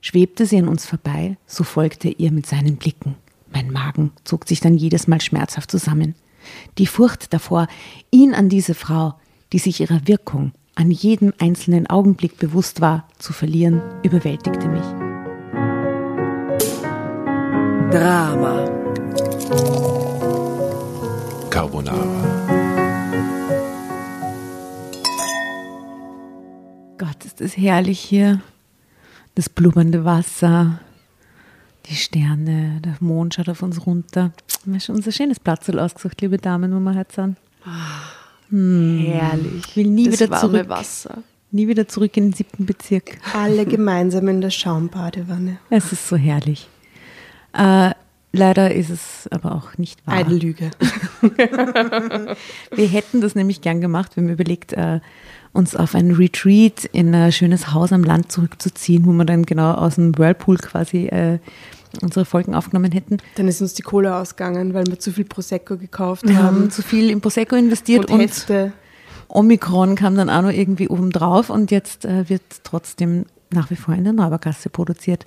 Schwebte sie an uns vorbei, so folgte ihr mit seinen Blicken. Mein Magen zog sich dann jedes Mal schmerzhaft zusammen. Die Furcht davor, ihn an diese Frau, die sich ihrer Wirkung an jedem einzelnen Augenblick bewusst war, zu verlieren, überwältigte mich. Drama. Carbonara. Gott, ist das herrlich hier. Das blubbernde Wasser, die Sterne, der Mond schaut auf uns runter. Wir haben schon unser schönes Platz ausgesucht, liebe Damen, wo wir heute sind. Hm. Herrlich. Ich will nie das wieder zurück. Wasser. Nie wieder zurück in den siebten Bezirk. Alle gemeinsam in der Schaumbadewanne. Es ist so herrlich. Äh, leider ist es aber auch nicht wahr. Eine Lüge. Wir hätten das nämlich gern gemacht. Wir haben überlegt, äh, uns auf ein Retreat in ein schönes Haus am Land zurückzuziehen, wo wir dann genau aus dem Whirlpool quasi äh, unsere Folgen aufgenommen hätten. Dann ist uns die Kohle ausgegangen, weil wir zu viel Prosecco gekauft Wir haben haben. zu viel in Prosecco investiert Und und, Hefte. Omikron kam dann auch noch irgendwie oben drauf und jetzt äh, wird trotzdem nach wie vor in der Neubergasse produziert.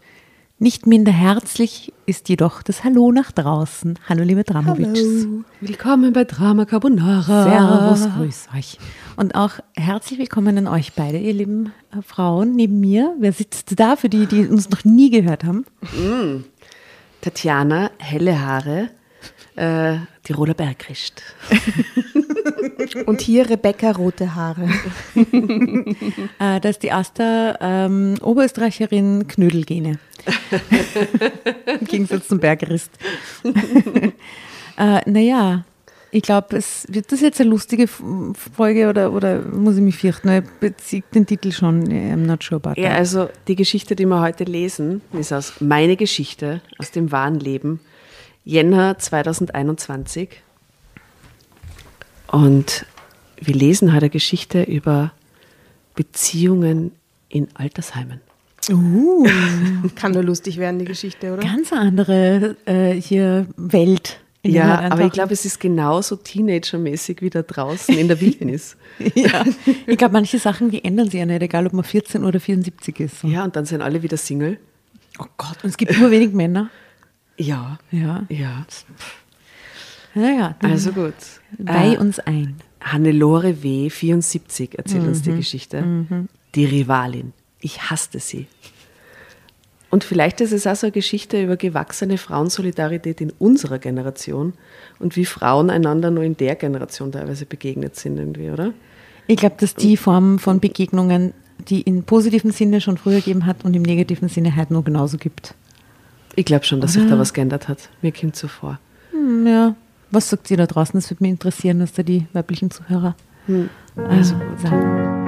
Nicht minder herzlich ist jedoch das Hallo nach draußen. Hallo, liebe Dramovics. Willkommen bei Drama Carbonara. Servus, grüß euch. Und auch herzlich willkommen an euch beide, ihr lieben äh, Frauen neben mir. Wer sitzt da für die, die uns noch nie gehört haben? Tatjana, helle Haare, äh, Tiroler Bergrist. Und hier Rebecca rote Haare. Äh, das ist die Asta, ähm, Oberösterreicherin Knödelgene. Im Gegensatz zum Bergerist. äh, naja, ich glaube, es wird das jetzt eine lustige Folge oder, oder muss ich mich fürchten? Ich beziehe den Titel schon. I'm not sure about Ja, that. also die Geschichte, die wir heute lesen, ist aus Meine Geschichte, aus dem wahren Leben, Jänner 2021. Und wir lesen heute eine Geschichte über Beziehungen in Altersheimen. Uh, Kann nur lustig werden, die Geschichte, oder? ganz andere äh, hier Welt. Ja, aber ich glaube, es ist genauso Teenagermäßig wie da draußen in der Wildnis. Ja, ich glaube, manche Sachen, die ändern sich ja nicht, egal ob man 14 oder 74 ist. So. Ja, und dann sind alle wieder Single. Oh Gott, und es gibt nur wenig Männer. Ja, Ja, ja. naja, Also gut. weih Äh, uns ein. Hannelore W., 74, erzählt uns die Geschichte. Die Rivalin. Ich hasste sie. Und vielleicht ist es auch so eine Geschichte über gewachsene Frauensolidarität in unserer Generation und wie Frauen einander nur in der Generation teilweise begegnet sind irgendwie, oder? Ich glaube, dass die Form von Begegnungen, die im positiven Sinne schon früher gegeben hat und im negativen Sinne heute noch genauso gibt. Ich glaube schon, dass sich da was geändert hat. Mir kommt so vor. Hm, ja. Was sagt ihr da draußen? Das würde mich interessieren, was da die weiblichen Zuhörer Also äh, sagen.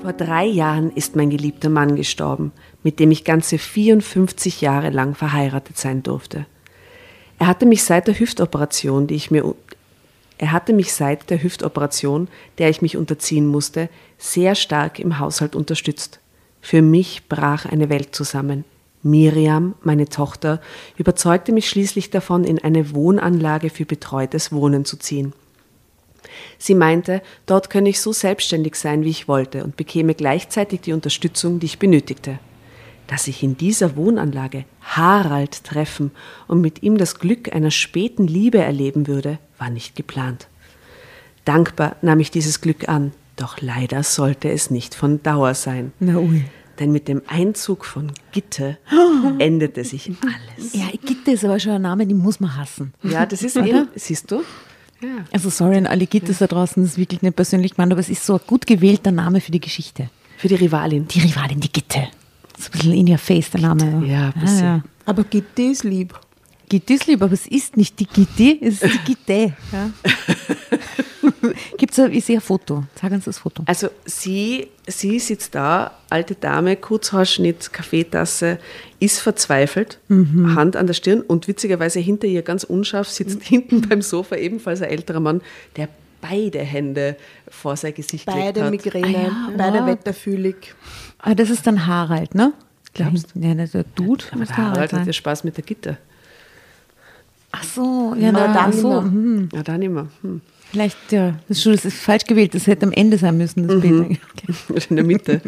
Vor drei Jahren ist mein geliebter Mann gestorben, mit dem ich ganze 54 Jahre lang verheiratet sein durfte. Er hatte mich seit der Hüftoperation, die ich mir er hatte mich seit der Hüftoperation, der ich mich unterziehen musste, sehr stark im Haushalt unterstützt. Für mich brach eine Welt zusammen. Miriam, meine Tochter, überzeugte mich schließlich davon, in eine Wohnanlage für betreutes Wohnen zu ziehen. Sie meinte, dort könne ich so selbstständig sein, wie ich wollte und bekäme gleichzeitig die Unterstützung, die ich benötigte. Dass ich in dieser Wohnanlage Harald treffen und mit ihm das Glück einer späten Liebe erleben würde, war nicht geplant. Dankbar nahm ich dieses Glück an, doch leider sollte es nicht von Dauer sein. Na ui. Denn mit dem Einzug von Gitte endete sich alles. Ja, Gitte ist aber schon ein Name, den muss man hassen. Ja, das ist eben, siehst du? Ja. Also sorry an alle Gittes da draußen, das ist wirklich nicht persönlich gemeint, aber es ist so ein gut gewählter Name für die Geschichte. Für die Rivalin. Die Rivalin, die Gitte. So ein bisschen in your face, der Name. Ja, ein Ah, bisschen. ja. Aber Gitti ist lieb. Gitte ist lieb, aber es ist nicht die Gitte, es ist die Gitte. Ja. Gibt es ein, ich sehe ein Foto. Sag uns das Foto. Also sie, sie sitzt da, alte Dame, Kurzhaarschnitt, Kaffeetasse, ist verzweifelt, Hand an der Stirn und witzigerweise hinter ihr ganz unscharf sitzt hinten beim Sofa ebenfalls ein älterer Mann, der beide Hände vor sein Gesicht gelegt Beide hat. Migräne, Ah ja, beide wow. wetterfühlig. Ah, das ist dann Harald, ne? Glaubst du? Ja, der Dude Aber muss Harald Harald hat ja Spaß mit der Gitter. Ach so, ja, Na, na, dann so. immer. hm. Ja, dann immer. Hm. Vielleicht, ja, das ist, schon- das ist falsch gewählt. Das hätte am Ende sein müssen, das Bild. Okay. In der Mitte.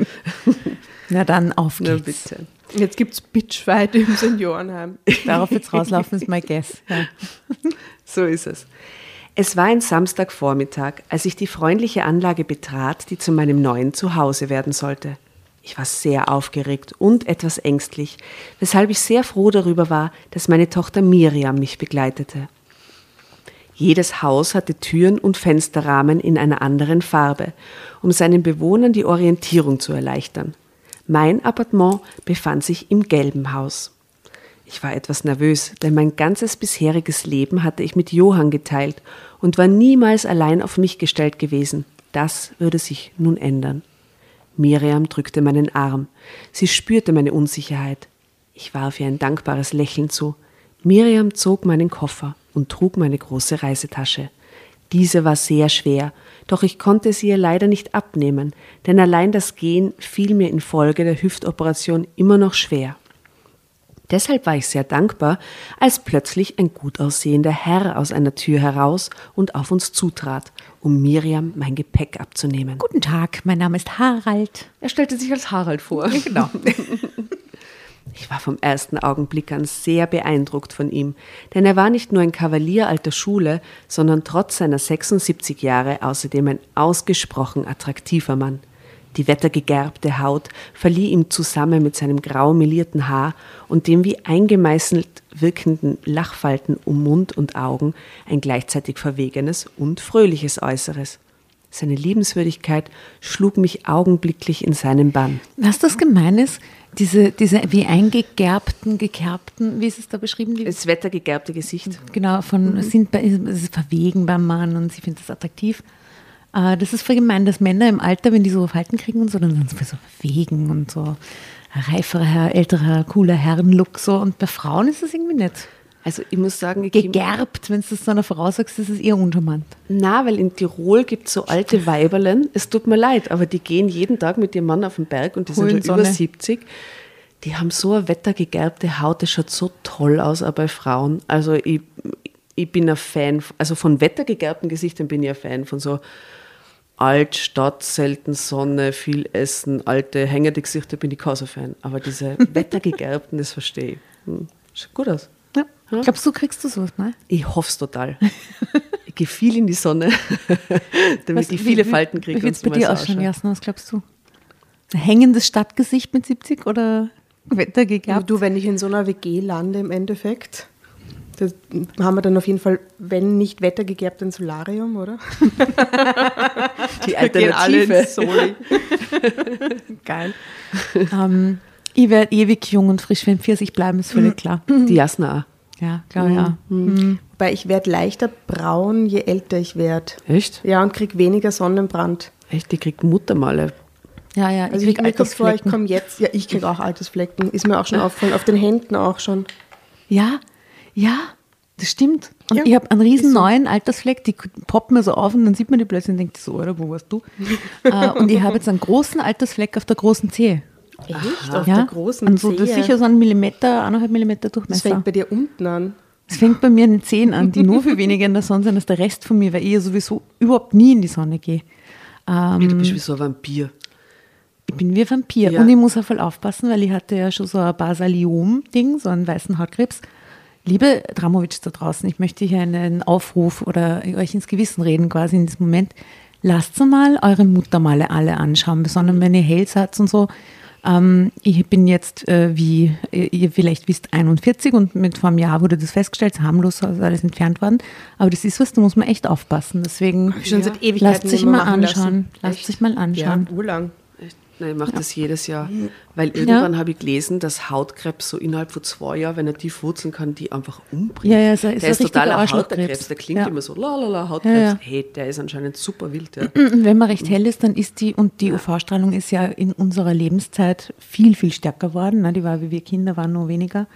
Na dann, auf Na geht's. bitte. Jetzt gibt es Bitchfight im Seniorenheim. Darauf jetzt rauslaufen ist my guess. Ja. So ist es. Es war ein Samstagvormittag, als ich die freundliche Anlage betrat, die zu meinem neuen Zuhause werden sollte. Ich war sehr aufgeregt und etwas ängstlich, weshalb ich sehr froh darüber war, dass meine Tochter Miriam mich begleitete. Jedes Haus hatte Türen und Fensterrahmen in einer anderen Farbe, um seinen Bewohnern die Orientierung zu erleichtern. Mein Appartement befand sich im gelben Haus. Ich war etwas nervös, denn mein ganzes bisheriges Leben hatte ich mit Johann geteilt und war niemals allein auf mich gestellt gewesen. Das würde sich nun ändern. Miriam drückte meinen Arm. Sie spürte meine Unsicherheit. Ich warf ihr ein dankbares Lächeln zu. Miriam zog meinen Koffer und trug meine große Reisetasche. Diese war sehr schwer, doch ich konnte sie ihr leider nicht abnehmen, denn allein das Gehen fiel mir infolge der Hüftoperation immer noch schwer. Deshalb war ich sehr dankbar, als plötzlich ein gut aussehender Herr aus einer Tür heraus und auf uns zutrat, um Miriam mein Gepäck abzunehmen. Guten Tag, mein Name ist Harald. Er stellte sich als Harald vor. Genau. Ich war vom ersten Augenblick an sehr beeindruckt von ihm, denn er war nicht nur ein Kavalier alter Schule, sondern trotz seiner 76 Jahre außerdem ein ausgesprochen attraktiver Mann. Die wettergegerbte Haut verlieh ihm zusammen mit seinem grau melierten Haar und dem wie eingemeißelt wirkenden Lachfalten um Mund und Augen ein gleichzeitig verwegenes und fröhliches Äußeres. Seine Liebenswürdigkeit schlug mich augenblicklich in seinen Bann. Was das gemein ist, diese, diese wie eingegerbten, gekerbten, wie ist es da beschrieben? Das wettergegerbte Gesicht. genau, von, sind bei, es ist verwegen beim Mann und sie findet das attraktiv. Äh, das ist voll gemein, dass Männer im Alter, wenn die so Falten kriegen und so, dann sind sie so verwegen und so ein reiferer, Herr, älterer, cooler Herrenlook so. Und bei Frauen ist das irgendwie nicht. Also ich muss sagen, ich Gegerbt, wenn du das so einer Frau sagst, ist es eher uncharmant. Na, weil in Tirol gibt es so alte Weiberlen, es tut mir leid, aber die gehen jeden Tag mit ihrem Mann auf den Berg und die sind Holen schon über Sonne. 70. Die haben so eine wettergegerbte Haut, das schaut so toll aus, auch bei Frauen. Also ich, ich bin ein Fan, also von wettergegerbten Gesichtern bin ich ein Fan, von so alt, Stadt, selten Sonne, viel Essen, alte, hängende Gesichter bin ich kein so Fan. Aber diese wettergegerbten, das verstehe ich. Hm. Schaut gut aus. Ja. Glaubst du, kriegst du sowas, ne? Ich hoffe es total. ich gehe viel in die Sonne, damit Was- ich viele wie- Falten kriege. Wie wird es bei so dir mal ausschauen. Jasna? Was glaubst du? Ein hängendes Stadtgesicht mit 70 oder Ja. wettergegerbt? Du, wenn ich in so einer WG lande im Endeffekt, da haben wir dann auf jeden Fall, wenn nicht wettergegerbt, ein Solarium, oder? Die Alternative. Soli. Geil. ähm, ich werde ewig jung und frisch, wenn Pfirsich bleiben, ist völlig klar. Die Jasna Ja, glaube ja. Wobei ich werde leichter braun, je älter ich werde. auch. Echt? Ja, und krieg weniger Sonnenbrand. Echt? Die kriegt Muttermale. Ja, ja, Also ich, krieg mir kommt vor, ich komme jetzt, ja, ich kriege auch Altersflecken. Ist mir auch schon aufgefallen, auf den Händen auch schon. Ja, ja, das stimmt. Und Ja, ich habe einen riesen ist so. neuen Altersfleck, die poppen mir so auf und dann sieht man die plötzlich und denkt so, oder wo warst du? äh, und ich habe jetzt einen großen Altersfleck auf der großen Zehe. Echt? Auf ja? der großen und so, das ist Zehe. sicher so ein Millimeter, eineinhalb Millimeter Das Durchmesser. fängt bei dir unten an. Es fängt bei mir in den Zehen an, die nur viel weniger in der Sonne sind als der Rest von mir, weil ich ja sowieso überhaupt nie in die Sonne gehe. Ähm, Du bist wie so ein Vampir. Ich bin wie ein Vampir. Ja. Und ich muss auch voll aufpassen, weil ich hatte ja schon so ein Basaliom-Ding, so einen weißen Hautkrebs. Liebe Dramovic da draußen, ich möchte hier einen Aufruf oder euch ins Gewissen reden quasi in diesem Moment. Lasst mal eure Muttermale alle anschauen, besonders wenn ihr hell seid und so. Ähm, ich bin jetzt, äh, wie ihr vielleicht wisst, 41 und mit vor einem Jahr wurde das festgestellt, harmlos ist alles entfernt worden. Aber das ist was, da muss man echt aufpassen. Deswegen schon seit Ewigkeiten lasst sich mal lassen. anschauen. Lasst Echt? sich mal anschauen. Ja, urlang. Nein, ich mache das jedes Jahr. Weil irgendwann habe ich gelesen, dass Hautkrebs so innerhalb von zwei Jahren, wenn er tief wurzeln kann, die einfach umbringt. Ja, ja, ist ein- ist der ist total richtiger ein Arschlochkrebs. Hautkrebs. Der klingt Ja. immer so, la la la, Hautkrebs. Ja, ja. Hey, der ist anscheinend super wild. Ja. Wenn man recht hell ist, dann ist die, und die UV-Strahlung ist ja in unserer Lebenszeit viel, viel stärker geworden. Ne? Die war, wie wir Kinder waren, nur weniger.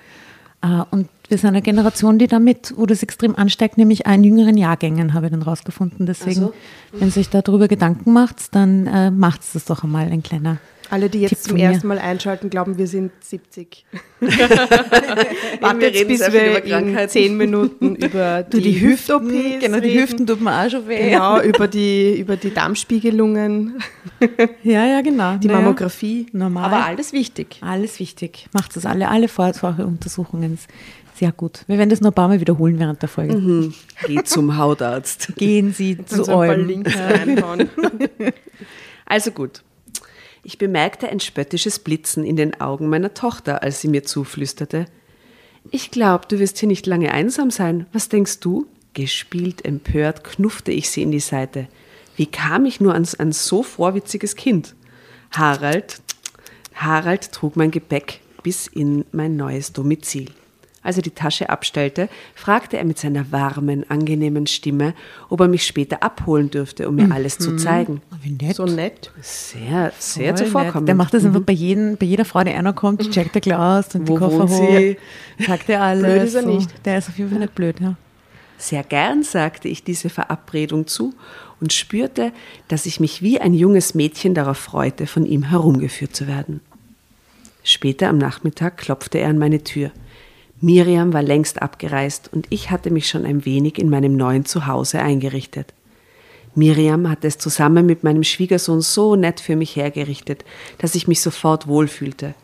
Äh, Und wir sind eine Generation, die damit, wo das extrem ansteigt, nämlich in jüngeren Jahrgängen, habe ich dann rausgefunden. Deswegen, so. wenn euch darüber Gedanken macht, dann äh, macht es das doch einmal ein kleiner Alle, die jetzt Tipp zum ersten Mal einschalten, glauben, wir sind 70. wir Wartet, reden bis wir über in Krankheiten. 10 Minuten über Du, die, Hüft-OPs Genau, die. Hüften tut mir auch schon weh. Genau, über die, über die Darmspiegelungen, Ja, ja, genau. die Naja, Mammographie. Normal. Aber alles wichtig. Alles wichtig. Macht das alle, alle Vorsorgeuntersuchungen. Sehr gut. Wir werden das noch ein paar Mal wiederholen während der Folge. Geh zum Hautarzt. Gehen Sie zu paar eurem. Also gut. Ich bemerkte ein spöttisches Blitzen in den Augen meiner Tochter, als sie mir zuflüsterte. Ich glaube, du wirst hier nicht lange einsam sein. Was denkst du? Gespielt, empört, knuffte ich sie in die Seite. Wie kam ich nur an ein so vorwitziges Kind? Harald, Harald trug mein Gepäck bis in mein neues Domizil. Als er die Tasche abstellte, fragte er mit seiner warmen, angenehmen Stimme, ob er mich später abholen dürfte, um mir alles zu zeigen. Wie nett. So nett. Sehr, sehr Voll zuvorkommend. nett. Der macht das einfach bei, jedem, bei jeder Frau, die einer kommt, checkt der Glas und Wo die Koffer hoch. sie? Sagt er alles. Blöd ist er so. nicht. Der ist auf jeden Fall nicht blöd, ja. Sehr gern sagte ich diese Verabredung zu und spürte, dass ich mich wie ein junges Mädchen darauf freute, von ihm herumgeführt zu werden. Später am Nachmittag klopfte er an meine Tür. Miriam war längst abgereist und ich hatte mich schon ein wenig in meinem neuen Zuhause eingerichtet. Miriam hatte es zusammen mit meinem Schwiegersohn so nett für mich hergerichtet, dass ich mich sofort wohlfühlte.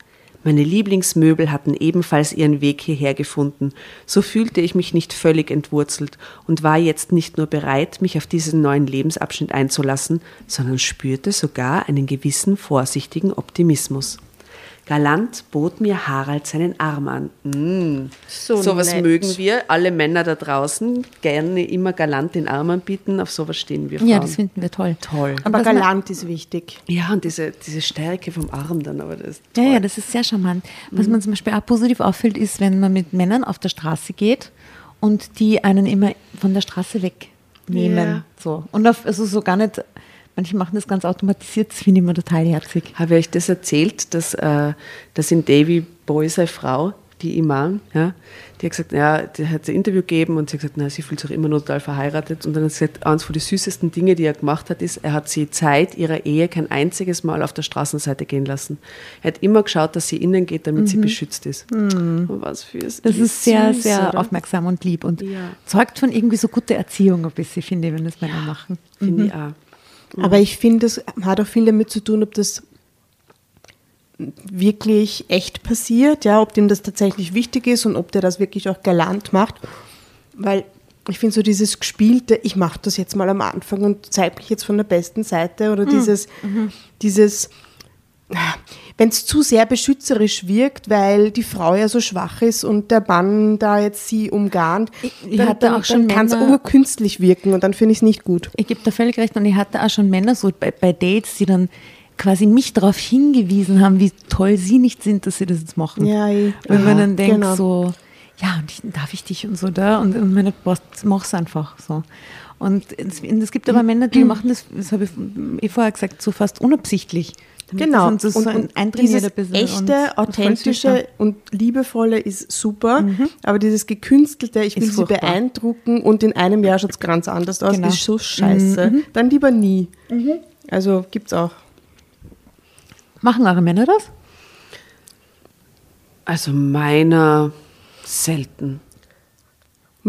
Meine Lieblingsmöbel hatten ebenfalls ihren Weg hierher gefunden, so fühlte ich mich nicht völlig entwurzelt und war jetzt nicht nur bereit, mich auf diesen neuen Lebensabschnitt einzulassen, sondern spürte sogar einen gewissen vorsichtigen Optimismus. Galant bot mir Harald seinen Arm an. Mm. So Sowas nett. mögen wir, alle Männer da draußen, gerne immer galant den Arm anbieten, auf sowas stehen wir Frauen. Ja, das finden wir toll. Toll. Aber was man- galant ist wichtig. Ja, und diese, diese Stärke vom Arm dann, aber das ist Ja, toll. ja, das ist sehr charmant. Was Mhm. mir zum Beispiel auch positiv auffällt, ist, wenn man mit Männern auf der Straße geht und die einen immer von der Straße wegnehmen. Ja. So. Und auf, also so gar nicht, manche machen das ganz automatisiert, das finde ich immer total herzig. Habe ich das erzählt, dass, äh, dass in Davy Boy seine Frau, die Imam, ja, die hat gesagt, ja, die hat ein Interview gegeben und sie hat gesagt, na, sie fühlt sich auch immer noch total verheiratet. Und dann hat sie gesagt, eines von den süßesten Dinge, die er gemacht hat, ist, er hat sie Zeit ihrer Ehe kein einziges Mal auf der Straßenseite gehen lassen. Er hat immer geschaut, dass sie innen geht, damit sie beschützt ist. Und was für Mhm. Das ist sehr, sehr oder? aufmerksam und lieb und Ja. zeugt von irgendwie so guter Erziehung ein bisschen, finde ich, wenn das Männer machen. Finde ich auch. Aber ich finde, es hat auch viel damit zu tun, ob das wirklich echt passiert, ja, ob dem das tatsächlich wichtig ist und ob der das wirklich auch galant macht. Weil ich finde so dieses gespielte, ich mache das jetzt mal am Anfang und zeige mich jetzt von der besten Seite oder dieses, dieses, wenn es zu sehr beschützerisch wirkt, weil die Frau ja so schwach ist und der Mann da jetzt sie umgarnt, Ich- ich dann, hatte auch schon kann es urkünstlich wirken und dann finde ich es nicht gut. Ich gebe da völlig recht und ich hatte auch schon Männer so bei, bei Dates, die dann quasi mich darauf hingewiesen haben, wie toll sie nicht sind, dass sie das jetzt machen. Ja, eh. Wenn man dann denkt genau. so, ja, und ich, darf ich dich und so da und, und meine Post, mach's einfach so. Und es, es gibt aber Männer, die machen das, das habe ich eh vorher gesagt, so fast unabsichtlich. Damit Genau. Und, so ein und eintrainiert dieses echte, und- und authentische und liebevolle ist super, aber dieses gekünstelte, ich will Ist sie furchtbar. beeindrucken und in einem Jahr schaut es ganz anders aus, Genau. ist so scheiße. Dann lieber nie. Also gibt's auch. Machen eure Männer das? Also meiner selten.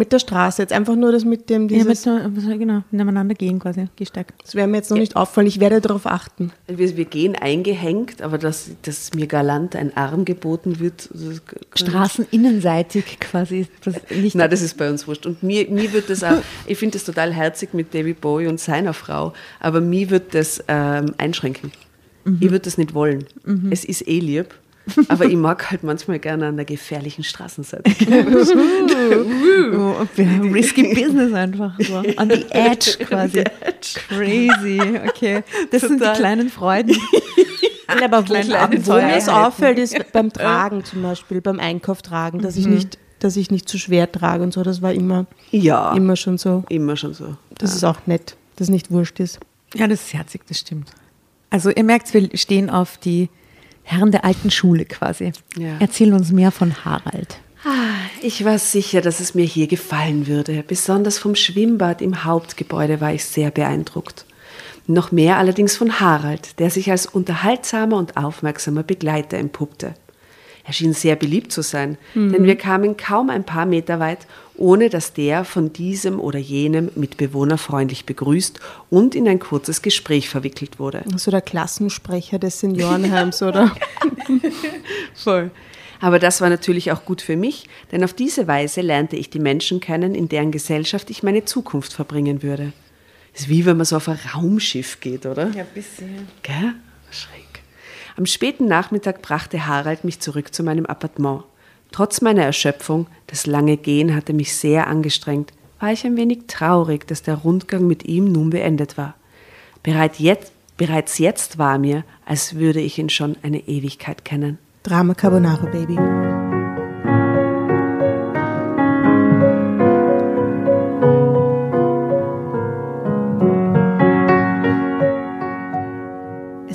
Mit der Straße, jetzt einfach nur das mit dem, Ja, mit, dieses, so- genau, nebeneinander gehen quasi, gestärkt. das wäre mir jetzt noch nicht auffallen, ich werde darauf achten. Wir, wir gehen eingehängt, aber dass, dass mir galant ein Arm geboten wird. das- Straßeninnenseitig quasi. Das nicht Nein, das ist bei uns wurscht. Und mir, mir wird das auch, ich finde das total herzig mit David Bowie und seiner Frau, aber mir wird das ähm, einschränken. Ich würde das nicht wollen. Es ist eh lieb, aber ich mag halt manchmal gerne an der gefährlichen Straßenseite. Oh, risky Business einfach so. On the edge quasi. Crazy, okay. Das sind die Total. kleinen Freuden. Ja, aber wo, wo mir es auffällt, ist beim Tragen zum Beispiel, beim Einkauf tragen, dass ich nicht, dass ich nicht zu schwer trage und so. Das war immer, Ja, immer, immer schon so. schon so. Das ist auch nett, dass nicht wurscht ist. Ja, das ist herzig, das stimmt. Also ihr merkt, wir stehen auf die Herren der alten Schule quasi. Ja. Erzähl uns mehr von Harald. Ich war sicher, dass es mir hier gefallen würde. Besonders vom Schwimmbad im Hauptgebäude war ich sehr beeindruckt. Noch mehr allerdings von Harald, der sich als unterhaltsamer und aufmerksamer Begleiter entpuppte. Er schien sehr beliebt zu sein, denn wir kamen kaum ein paar Meter weit, ohne dass der von diesem oder jenem Mitbewohner freundlich begrüßt und in ein kurzes Gespräch verwickelt wurde. So der Klassensprecher des Seniorenheims, oder? Voll. Aber das war natürlich auch gut für mich, denn auf diese Weise lernte ich die Menschen kennen, in deren Gesellschaft ich meine Zukunft verbringen würde. Ist wie wenn man so auf ein Raumschiff geht, oder? Ja, ein bisschen. Gell? Schräg. Am späten Nachmittag brachte Harald mich zurück zu meinem Appartement. Trotz meiner Erschöpfung, das lange Gehen hatte mich sehr angestrengt, war ich ein wenig traurig, dass der Rundgang mit ihm nun beendet war. Bereit jetzt, bereits jetzt war mir, als würde ich ihn schon eine Ewigkeit kennen. Drama Carbonara, Baby.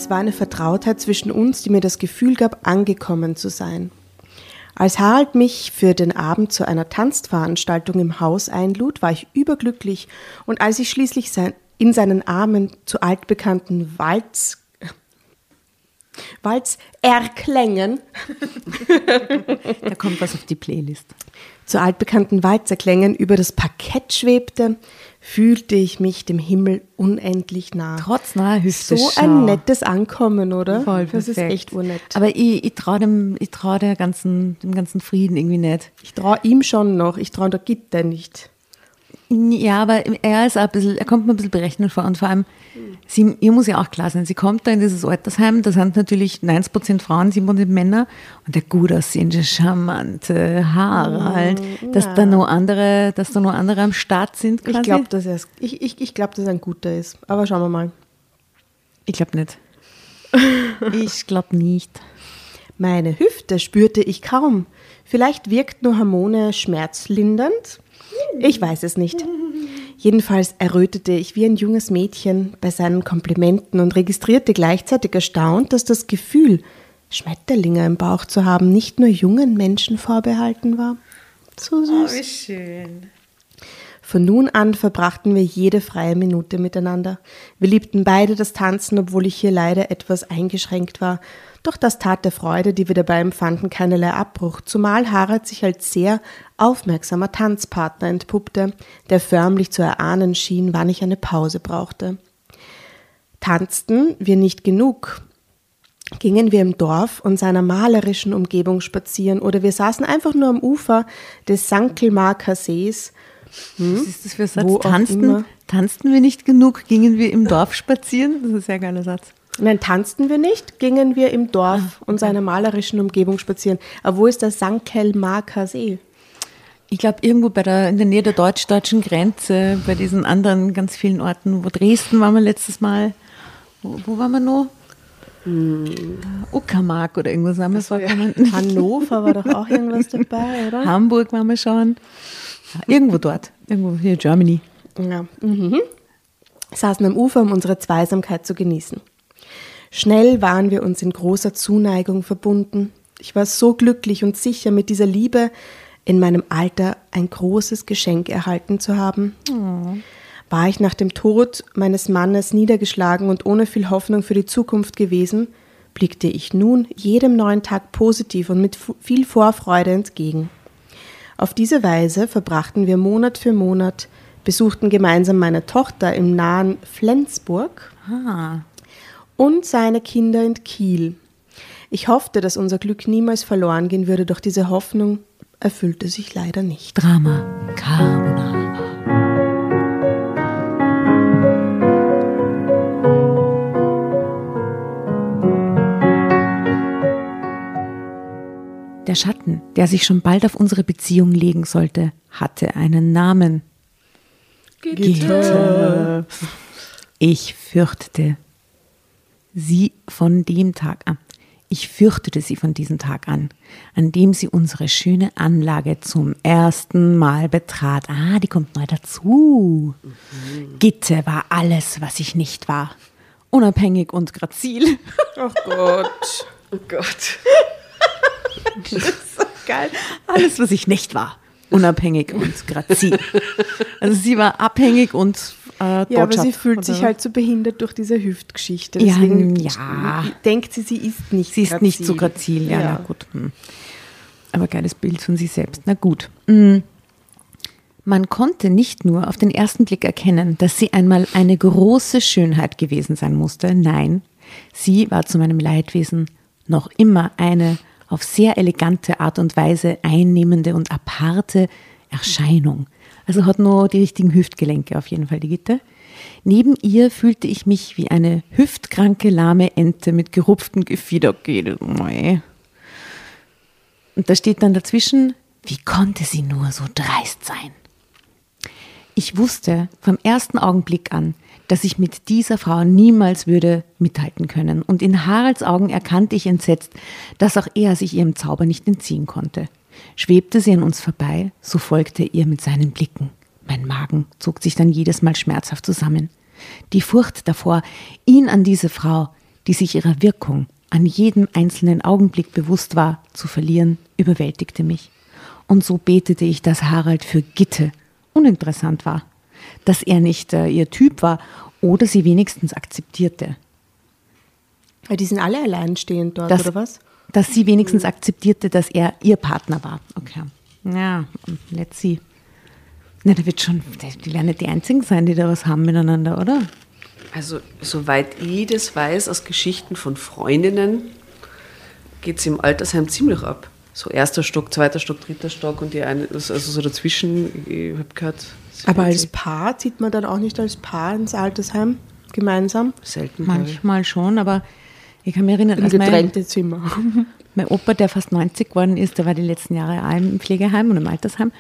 War eine Vertrautheit zwischen uns, die mir das Gefühl gab, angekommen zu sein. Als Harald mich für den Abend zu einer Tanzveranstaltung im Haus einlud, war ich überglücklich und als ich schließlich sein, in seinen Armen zu altbekannten Walz Walzerklängen Da kommt was auf die Playlist. Zu altbekannten Walzerklängen über das Parkett schwebte, fühlte ich mich dem Himmel unendlich nah. Trotz naher Hüfte. so ein nettes Ankommen, oder? Voll das ist echt urnett. Aber ich, ich traue dem, ich trau der ganzen, dem ganzen Frieden irgendwie nicht. Ich traue ihm schon noch, ich traue der Gitte nicht. Ja, aber er ist auch ein bisschen, er kommt mir ein bisschen berechnet vor und vor allem, sie, ihr muss ja auch klar sein, sie kommt da in dieses Altersheim, da sind natürlich 90 Prozent Frauen, 7 Prozent Männer und der gut aussehende, charmante Harald, dass da noch andere, dass da noch andere am Start sind quasi. Ich glaube, dass, er- ich, ich, ich glaub, dass er ein guter ist. Aber schauen wir mal. Ich glaube nicht. Ich glaube nicht. Meine Hüfte spürte ich kaum. Vielleicht wirkt nur Hormone schmerzlindernd? Ich weiß es nicht. Jedenfalls errötete ich wie ein junges Mädchen bei seinen Komplimenten und registrierte gleichzeitig erstaunt, dass das Gefühl, Schmetterlinge im Bauch zu haben, nicht nur jungen Menschen vorbehalten war. So süß. schön. Von nun an verbrachten wir jede freie Minute miteinander. Wir liebten beide das Tanzen, obwohl ich hier leider etwas eingeschränkt war. Doch das tat der Freude, die wir dabei empfanden, keinerlei Abbruch, zumal Harald sich als sehr aufmerksamer Tanzpartner entpuppte, der förmlich zu erahnen schien, wann ich eine Pause brauchte. Tanzten wir nicht genug, gingen wir im Dorf und seiner malerischen Umgebung spazieren oder wir saßen einfach nur am Ufer des Sankelmarker Sees Was ist das für ein Satz? Wo. Tanzten, tanzten wir nicht genug, gingen wir im Dorf spazieren? Das ist ein sehr geiler Satz. Nein, tanzten wir nicht, gingen wir im Dorf und seiner malerischen Umgebung spazieren. Aber wo ist der Sankelmarker See? Ich glaube, irgendwo bei der, in der Nähe der deutsch-deutschen Grenze, bei diesen anderen ganz vielen Orten, wo Dresden waren wir letztes Mal. Wo, wo waren wir noch? Uckermark oder irgendwas haben wir vorgekommen. Hannover war doch auch irgendwas dabei, oder? Hamburg waren wir schon. Irgendwo dort. Irgendwo hier, Germany. Ja. Mhm. Saßen am Ufer, um unsere Zweisamkeit zu genießen. Schnell waren wir uns in großer Zuneigung verbunden. Ich war so glücklich und sicher, mit dieser Liebe in meinem Alter ein großes Geschenk erhalten zu haben. War ich nach dem Tod meines Mannes niedergeschlagen und ohne viel Hoffnung für die Zukunft gewesen, blickte ich nun jedem neuen Tag positiv und mit viel Vorfreude entgegen. Auf diese Weise verbrachten wir Monat für Monat, besuchten gemeinsam meine Tochter im nahen Flensburg Ah, und seine Kinder in Kiel. Ich hoffte, dass unser Glück niemals verloren gehen würde, doch diese Hoffnung erfüllte sich leider nicht. Drama Carbonara. Der Schatten, der sich schon bald auf unsere Beziehung legen sollte, hatte einen Namen. Gitter. Ich fürchtete sie von dem Tag an. Ich fürchtete sie von diesem Tag an, an dem sie unsere schöne Anlage zum ersten Mal betrat. Ah, die kommt neu dazu. Gitte war alles, was ich nicht war. Unabhängig und grazil. Oh Gott. Oh Gott. Geil. Alles, was ich nicht war. Unabhängig und grazil. Also sie war abhängig und äh, Ja, aber sie fühlt oder sich halt so behindert durch diese Hüftgeschichte. Ja, Deswegen ja. denkt sie, sie ist nicht Sie ist nicht so grazil, ja, Ja. gut. Hm. Aber geiles Bild von sich selbst. Na gut. Hm. Man konnte nicht nur auf den ersten Blick erkennen, dass sie einmal eine große Schönheit gewesen sein musste. Nein, sie war zu meinem Leidwesen noch immer eine auf sehr elegante Art und Weise einnehmende und aparte Erscheinung. Also hat nur die richtigen Hüftgelenke auf jeden Fall, die Gitte. Neben ihr fühlte ich mich wie eine hüftkranke, lahme Ente mit gerupftem Gefieder. Und da steht dann dazwischen, wie konnte sie nur so dreist sein? Ich wusste vom ersten Augenblick an, dass ich mit dieser Frau niemals würde mithalten können. Und in Haralds Augen erkannte ich entsetzt, dass auch er sich ihrem Zauber nicht entziehen konnte. Schwebte sie an uns vorbei, so folgte er ihr mit seinen Blicken. Mein Magen zog sich dann jedes Mal schmerzhaft zusammen. Die Furcht davor, ihn an diese Frau, die sich ihrer Wirkung an jedem einzelnen Augenblick bewusst war, zu verlieren, überwältigte mich. Und so betete ich, dass Harald für Gitte uninteressant war, dass er nicht äh, ihr Typ war oder sie wenigstens akzeptierte. Weil die sind alle alleinstehend dort, Dass, oder was? Dass sie wenigstens akzeptierte, dass er ihr Partner war. Okay. Ja, let's see. Na, da wird schon, die werden nicht die Einzigen sein, die da was haben miteinander, oder? Also, soweit ich das weiß, aus Geschichten von Freundinnen, geht es im Altersheim ziemlich ab. So erster Stock, zweiter Stock, dritter Stock und die eine, also so dazwischen, ich habe gehört. Aber als Paar zieht man dann auch nicht als Paar ins Altersheim gemeinsam selten. Manchmal schon, aber ich kann mich erinnern, in als mein, getrennte Zimmer. mein Opa, der fast 90 geworden ist, der war die letzten Jahre auch im Pflegeheim und im Altersheim.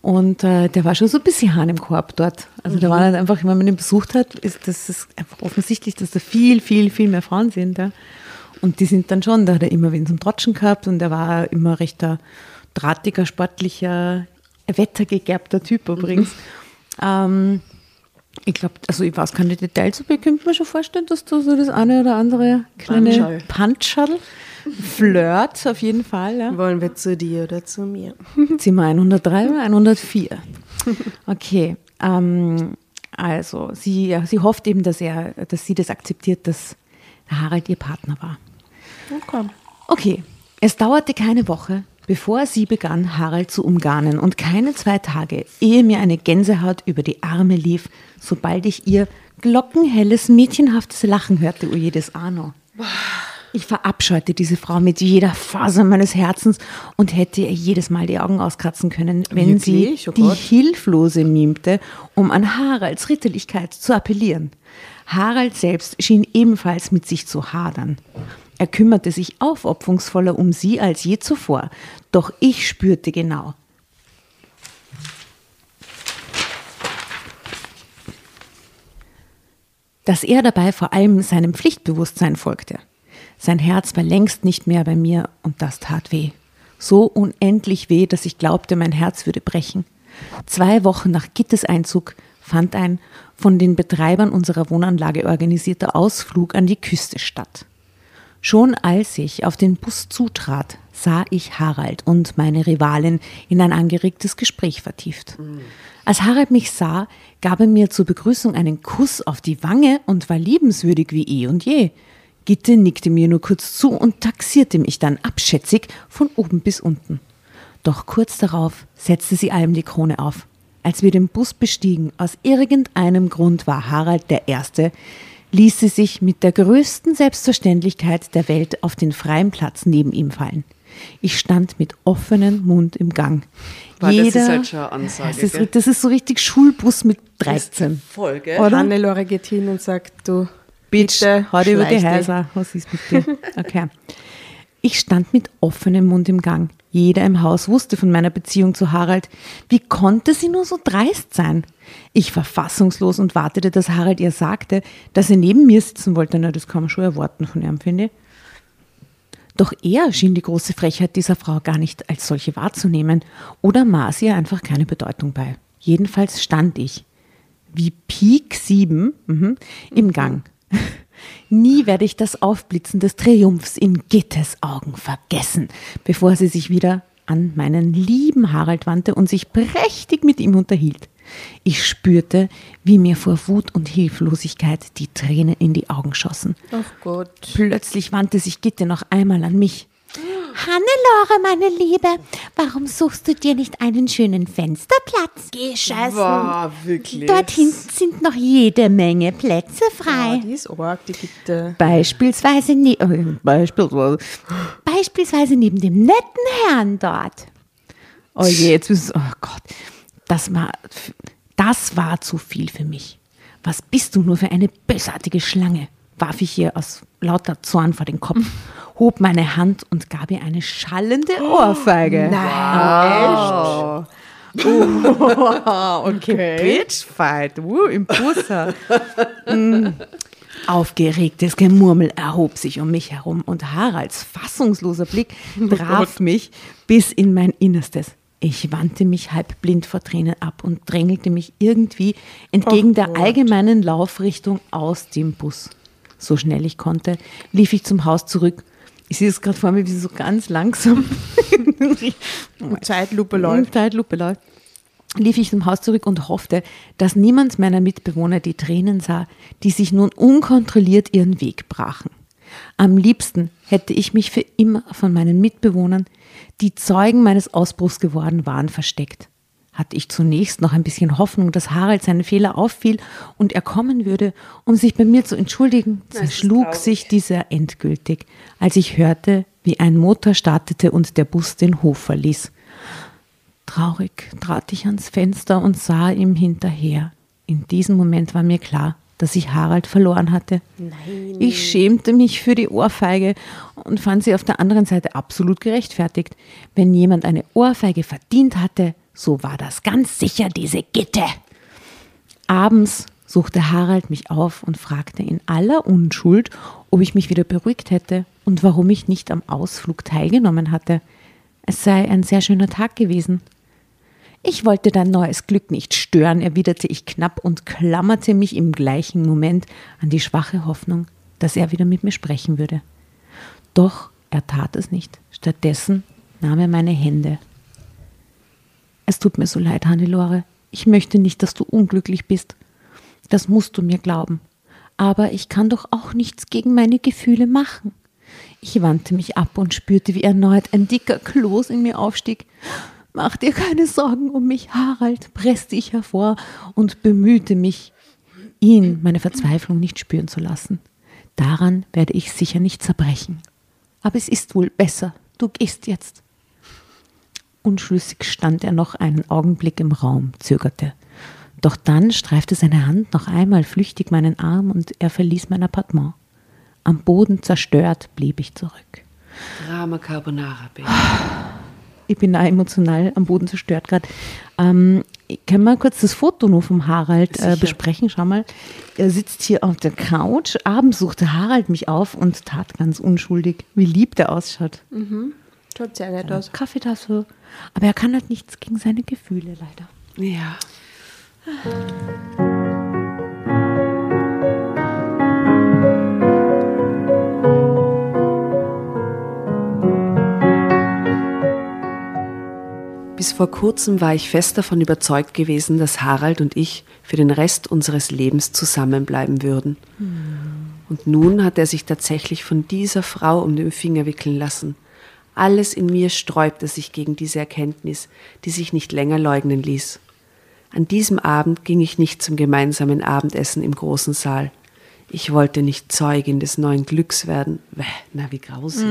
Und äh, der war schon so ein bisschen Hahn im Korb dort. Also da war halt einfach, wenn man ihn besucht hat, ist das ist einfach offensichtlich, dass da viel, viel, viel mehr Frauen sind. Ja. Und die sind dann schon, da hat er immer wen zum Trotschen gehabt und er war immer recht ein drahtiger, sportlicher, wettergegerbter Typ übrigens. Ähm, ich glaube, also ich weiß keine Details, aber ich könnte mir schon vorstellen, dass da so das eine oder andere kleine. Puncherl, Flirt auf jeden Fall. Ja. Wollen wir zu dir oder zu mir? Zimmer 103 oder 104? Okay. Ähm, also, sie, sie hofft eben, dass, er, dass sie das akzeptiert, dass Harald ihr Partner war. Okay. Okay, es dauerte keine Woche, bevor sie begann, Harald zu umgarnen und keine zwei Tage, ehe mir eine Gänsehaut über die Arme lief, sobald ich ihr glockenhelles, mädchenhaftes Lachen hörte, o jedes Arno. Ich verabscheute diese Frau mit jeder Faser meines Herzens und hätte ihr jedes Mal die Augen auskratzen können, wenn Wirklich? sie Oh die. Hilflose mimte, um an Haralds Ritterlichkeit zu appellieren. Harald selbst schien ebenfalls mit sich zu hadern. Er kümmerte sich aufopferungsvoller um sie als je zuvor, doch ich spürte genau. Dass er dabei vor allem seinem Pflichtbewusstsein folgte. Sein Herz war längst nicht mehr bei mir und das tat weh. So unendlich weh, dass ich glaubte, mein Herz würde brechen. Zwei Wochen nach Gittes Einzug fand ein von den Betreibern unserer Wohnanlage organisierter Ausflug an die Küste statt. Schon als ich auf den Bus zutrat, sah ich Harald und meine Rivalin in ein angeregtes Gespräch vertieft. Als Harald mich sah, gab er mir zur Begrüßung einen Kuss auf die Wange und war liebenswürdig wie eh und je. Gitte nickte mir nur kurz zu und taxierte mich dann abschätzig von oben bis unten. Doch kurz darauf setzte sie allem die Krone auf. Als wir den Bus bestiegen, aus irgendeinem Grund war Harald der Erste, ließ sie sich mit der größten Selbstverständlichkeit der Welt auf den freien Platz neben ihm fallen. Ich stand mit offenem Mund im Gang. Boah, das ist halt schon eine Ansage, Das ist, gell? das ist so richtig Schulbus mit 13. Voll, gell? Oder? Hannelore geht hin und sagt, du, Bitch, bitte, hau dir über die. Häuser. Was ist mit dir? Okay. Ich stand mit offenem Mund im Gang. Jeder im Haus wusste von meiner Beziehung zu Harald. Wie konnte sie nur so dreist sein? Ich war fassungslos und wartete, dass Harald ihr sagte, dass er neben mir sitzen wollte. Na, das kann man schon erwarten von ihm, finde ich. Doch er schien die große Frechheit dieser Frau gar nicht als solche wahrzunehmen oder maß ihr einfach keine Bedeutung bei. Jedenfalls stand ich, wie Pik 7 mhm, im Gang. Nie werde ich das Aufblitzen des Triumphs in Gittes Augen vergessen, bevor sie sich wieder an meinen lieben Harald wandte und sich prächtig mit ihm unterhielt. Ich spürte, wie mir vor Wut und Hilflosigkeit die Tränen in die Augen schossen. Ach Gott. Plötzlich wandte sich Gitte noch einmal an mich. Hannelore, meine Liebe, warum suchst du dir nicht einen schönen Fensterplatz? Geh scheißen. Wow, wirklich. Dort hinten sind noch jede Menge Plätze Ja, frei. die ist arg, die Gitte. Beispielsweise, ne äh, beispielsweise, beispielsweise neben dem netten Herrn dort. Oh je, jetzt ist oh Gott, das war, das war zu viel für mich. Was bist du nur für eine bösartige Schlange? warf ich ihr aus lauter Zorn vor den Kopf, hob meine Hand und gab ihr eine schallende Ohrfeige. Nein, Oh, okay. Bitchfight, uh, im Busser. Mm. Aufgeregtes Gemurmel erhob sich um mich herum und Haralds fassungsloser Blick traf mich bis in mein Innerstes. Ich wandte mich halb blind vor Tränen ab und drängelte mich irgendwie entgegen der allgemeinen Laufrichtung aus dem Bus. So schnell ich konnte, lief ich zum Haus zurück. Ich sehe es gerade vor mir, wie sie so ganz langsam Und Zeitlupe und läuft. Zeitlupe läuft, lief ich zum Haus zurück und hoffte, dass niemand meiner Mitbewohner die Tränen sah, die sich nun unkontrolliert ihren Weg brachen. Am liebsten hätte ich mich für immer von meinen Mitbewohnern, die Zeugen meines Ausbruchs geworden waren, versteckt. Hatte ich zunächst noch ein bisschen Hoffnung, dass Harald seinen Fehler auffiel und er kommen würde, um sich bei mir zu entschuldigen, zerschlug sich dieser endgültig, als ich hörte, wie ein Motor startete und der Bus den Hof verließ. Traurig trat ich ans Fenster und sah ihm hinterher. In diesem Moment war mir klar, dass ich Harald verloren hatte. Ich schämte mich für die Ohrfeige und fand sie auf der anderen Seite absolut gerechtfertigt. Wenn jemand eine Ohrfeige verdient hatte, so war das ganz sicher diese Gitte. Abends suchte Harald mich auf und fragte in aller Unschuld, ob ich mich wieder beruhigt hätte und warum ich nicht am Ausflug teilgenommen hatte. Es sei ein sehr schöner Tag gewesen. Ich wollte dein neues Glück nicht stören, erwiderte ich knapp und klammerte mich im gleichen Moment an die schwache Hoffnung, dass er wieder mit mir sprechen würde. Doch er tat es nicht. Stattdessen nahm er meine Hände. Es tut mir so leid, Hannelore. Ich möchte nicht, dass du unglücklich bist. Das musst du mir glauben. Aber ich kann doch auch nichts gegen meine Gefühle machen. Ich wandte mich ab und spürte, wie erneut ein dicker Kloß in mir aufstieg. Mach dir keine Sorgen um mich, Harald, presste ich hervor und bemühte mich, ihn meine Verzweiflung nicht spüren zu lassen. Daran werde ich sicher nicht zerbrechen. Aber es ist wohl besser. Du gehst jetzt. Unschlüssig stand er noch einen Augenblick im Raum, zögerte. Doch dann streifte seine Hand noch einmal flüchtig meinen Arm und er verließ mein Appartement. Am Boden zerstört blieb ich zurück. Drama Carbonara, Baby. Ich bin da emotional am Boden zerstört gerade. Ähm, können wir kurz das Foto nur vom Harald äh, besprechen? Schau mal, er sitzt hier auf der Couch. Abends suchte Harald mich auf und tat ganz unschuldig, wie lieb der ausschaut. Schaut sehr nett aus. Kaffeetasse. Aber er kann halt nichts gegen seine Gefühle, leider. Ja. Bis vor kurzem war ich fest davon überzeugt gewesen, dass Harald und ich für den Rest unseres Lebens zusammenbleiben würden. Und nun hat er sich tatsächlich von dieser Frau um den Finger wickeln lassen. Alles in mir sträubte sich gegen diese Erkenntnis, die sich nicht länger leugnen ließ. An diesem Abend ging ich nicht zum gemeinsamen Abendessen im großen Saal. Ich wollte nicht Zeugin des neuen Glücks werden. Na, wie grausig.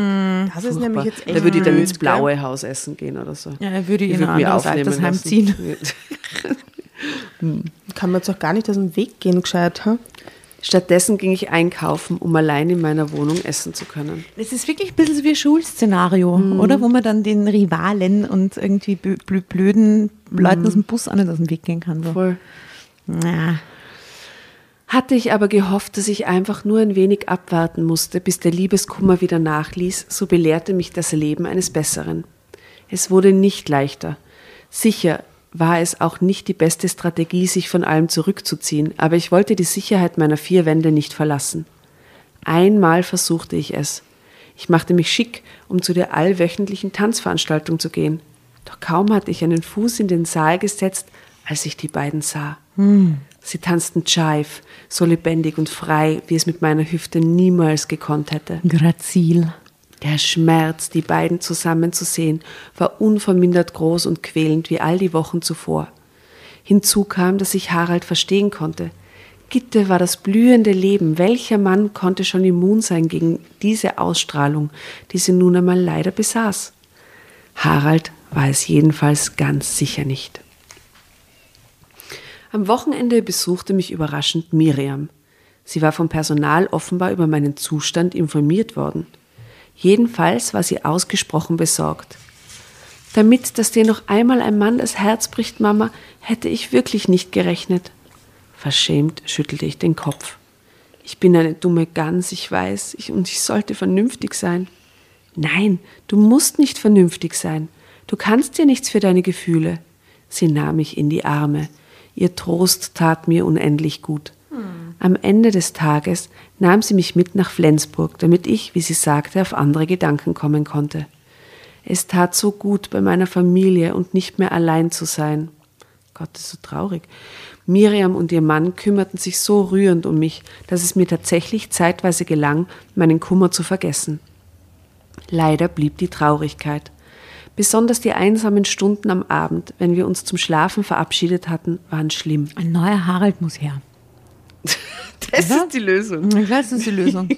Das ist nämlich jetzt echt Da würde ich dann ins blaue Haus essen gehen oder so. Ja, er würde Ich in ein anderes Altersheim. Kann man jetzt auch gar nicht aus dem Weg gehen, gescheit. Hm? Stattdessen ging ich einkaufen, um allein in meiner Wohnung essen zu können. Das ist wirklich ein bisschen so wie ein Schulszenario, oder? Wo man dann den Rivalen und irgendwie blö- blö- blöden Leuten aus dem Bus auch nicht aus dem Weg gehen kann. So. Voll. Na, Hatte ich aber gehofft, dass ich einfach nur ein wenig abwarten musste, bis der Liebeskummer wieder nachließ, so belehrte mich das Leben eines Besseren. Es wurde nicht leichter. Sicher war es auch nicht die beste Strategie, sich von allem zurückzuziehen, aber ich wollte die Sicherheit meiner vier Wände nicht verlassen. Einmal versuchte ich es. Ich machte mich schick, um zu der allwöchentlichen Tanzveranstaltung zu gehen. Doch kaum hatte ich einen Fuß in den Saal gesetzt, als ich die beiden sah. Sie tanzten Jive, so lebendig und frei, wie es mit meiner Hüfte niemals gekonnt hätte. Grazil. Der Schmerz, die beiden zusammenzusehen, war unvermindert groß und quälend wie all die Wochen zuvor. Hinzu kam, dass ich Harald verstehen konnte. Gitte war das blühende Leben. Welcher Mann konnte schon immun sein gegen diese Ausstrahlung, die sie nun einmal leider besaß? Harald war es jedenfalls ganz sicher nicht. Am Wochenende besuchte mich überraschend Miriam. Sie war vom Personal offenbar über meinen Zustand informiert worden. Jedenfalls war sie ausgesprochen besorgt. Damit, dass dir noch einmal ein Mann das Herz bricht, Mama, hätte ich wirklich nicht gerechnet. Verschämt schüttelte ich den Kopf. Ich bin eine dumme Gans, ich weiß, ich, und ich sollte vernünftig sein. Nein, du musst nicht vernünftig sein. Du kannst dir nichts für deine Gefühle. Sie nahm mich in die Arme. Ihr Trost tat mir unendlich gut. Am Ende des Tages nahm sie mich mit nach Flensburg, damit ich, wie sie sagte, auf andere Gedanken kommen konnte. Es tat so gut, bei meiner Familie und nicht mehr allein zu sein. Gott, ist so traurig. Miriam und ihr Mann kümmerten sich so rührend um mich, dass es mir tatsächlich zeitweise gelang, meinen Kummer zu vergessen. Leider blieb die Traurigkeit. Besonders die einsamen Stunden am Abend, wenn wir uns zum Schlafen verabschiedet hatten, waren schlimm. Ein neuer Harald muss her. Das ist die Lösung. Das ist die Lösung.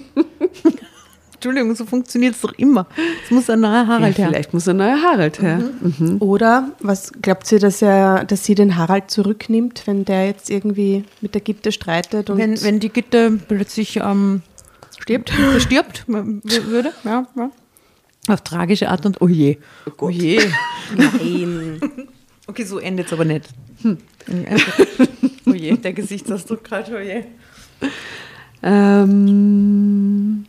Entschuldigung, so funktioniert es doch immer. Es muss ein neuer Ja, Harald her. vielleicht muss ein neuer Harald her. Mhm. Oder was glaubt ihr, dass er, dass sie den Harald zurücknimmt, wenn der jetzt irgendwie mit der Gitte streitet und Wenn, wenn die Gitte plötzlich ähm, stirbt, stirbt würde, ja, ja. Auf tragische Art und oh je. Oh, je. Nein. Okay, so endet es aber nicht. Hm. oh je, der Gesichtsausdruck gerade, oh je. Ähm,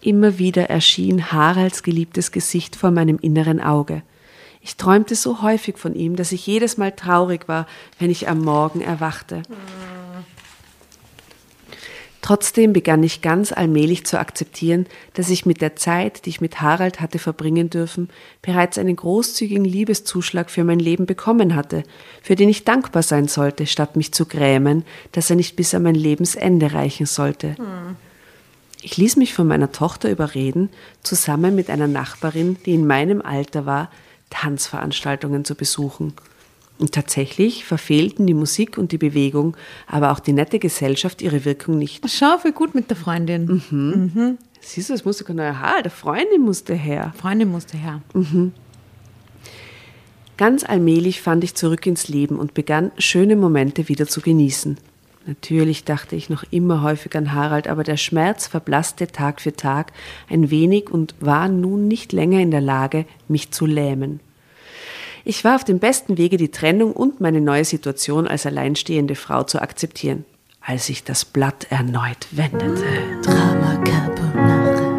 immer wieder erschien Haralds geliebtes Gesicht vor meinem inneren Auge. Ich träumte so häufig von ihm, dass ich jedes Mal traurig war, wenn ich am Morgen erwachte. Trotzdem begann ich ganz allmählich zu akzeptieren, dass ich mit der Zeit, die ich mit Harald hatte verbringen dürfen, bereits einen großzügigen Liebeszuschlag für mein Leben bekommen hatte, für den ich dankbar sein sollte, statt mich zu grämen, dass er nicht bis an mein Lebensende reichen sollte. Ich ließ mich von meiner Tochter überreden, zusammen mit einer Nachbarin, die in meinem Alter war, Tanzveranstaltungen zu besuchen. Und tatsächlich verfehlten die Musik und die Bewegung, aber auch die nette Gesellschaft ihre Wirkung nicht. Schau, wie gut mit der Freundin. Siehst du, es musste kein neuer Haar, der Freundin musste her. Freundin musste her. Ganz allmählich fand ich zurück ins Leben und begann, schöne Momente wieder zu genießen. Natürlich dachte ich noch immer häufig an Harald, aber der Schmerz verblasste Tag für Tag ein wenig und war nun nicht länger in der Lage, mich zu lähmen. Ich war auf dem besten Wege, die Trennung und meine neue Situation als alleinstehende Frau zu akzeptieren, als sich das Blatt erneut wendete. Drama Carbonara.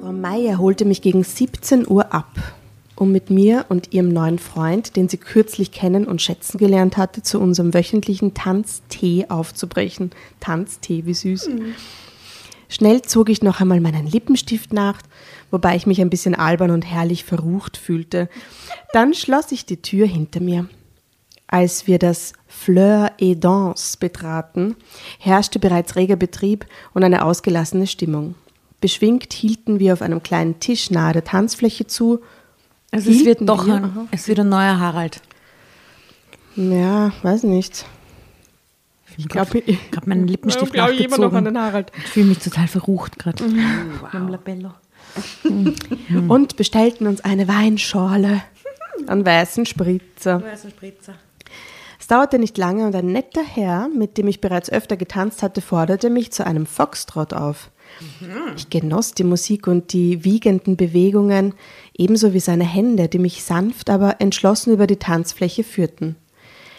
Frau Meier holte mich gegen 17 Uhr ab, um mit mir und ihrem neuen Freund, den sie kürzlich kennen und schätzen gelernt hatte, zu unserem wöchentlichen Tanztee aufzubrechen. Tanztee, wie süß. Schnell zog ich noch einmal meinen Lippenstift nach, wobei ich mich ein bisschen albern und herrlich verrucht fühlte. Dann schloss ich die Tür hinter mir. Als wir das Fleur et Danse betraten, herrschte bereits reger Betrieb und eine ausgelassene Stimmung. Beschwingt hielten wir auf einem kleinen Tisch nahe der Tanzfläche zu. Also es wird doch wir? ein, es wird ein neuer Harald. Ja, weiß nicht. Ich glaub, ich- ich habe meinen Lippenstift glaub ich immer noch an nachgezogen. den Harald. Ich fühle mich total verrucht gerade. Mit dem Labello. Und bestellten uns eine Weinschorle an weißen Spritzer. Es dauerte nicht lange und ein netter Herr, mit dem ich bereits öfter getanzt hatte, forderte mich zu einem Foxtrot auf. Ich genoss die Musik und die wiegenden Bewegungen, ebenso wie seine Hände, die mich sanft, aber entschlossen über die Tanzfläche führten.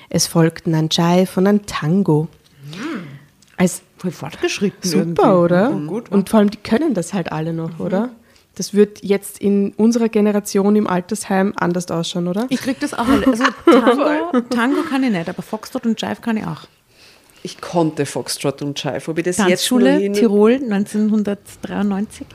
Es folgten ein Jive und ein Tango. Als Voll fortgeschritten. Super, oder? Und vor allem, die können das halt alle noch, oder? Das wird jetzt in unserer Generation im Altersheim anders ausschauen, oder? Ich krieg das auch alle. Also Tango, Tango kann ich nicht, aber Foxtrot und Jive kann ich auch. ich konnte Foxtrot und Jive. Ob ich das jetzt Tanzschule hin Tirol 1993.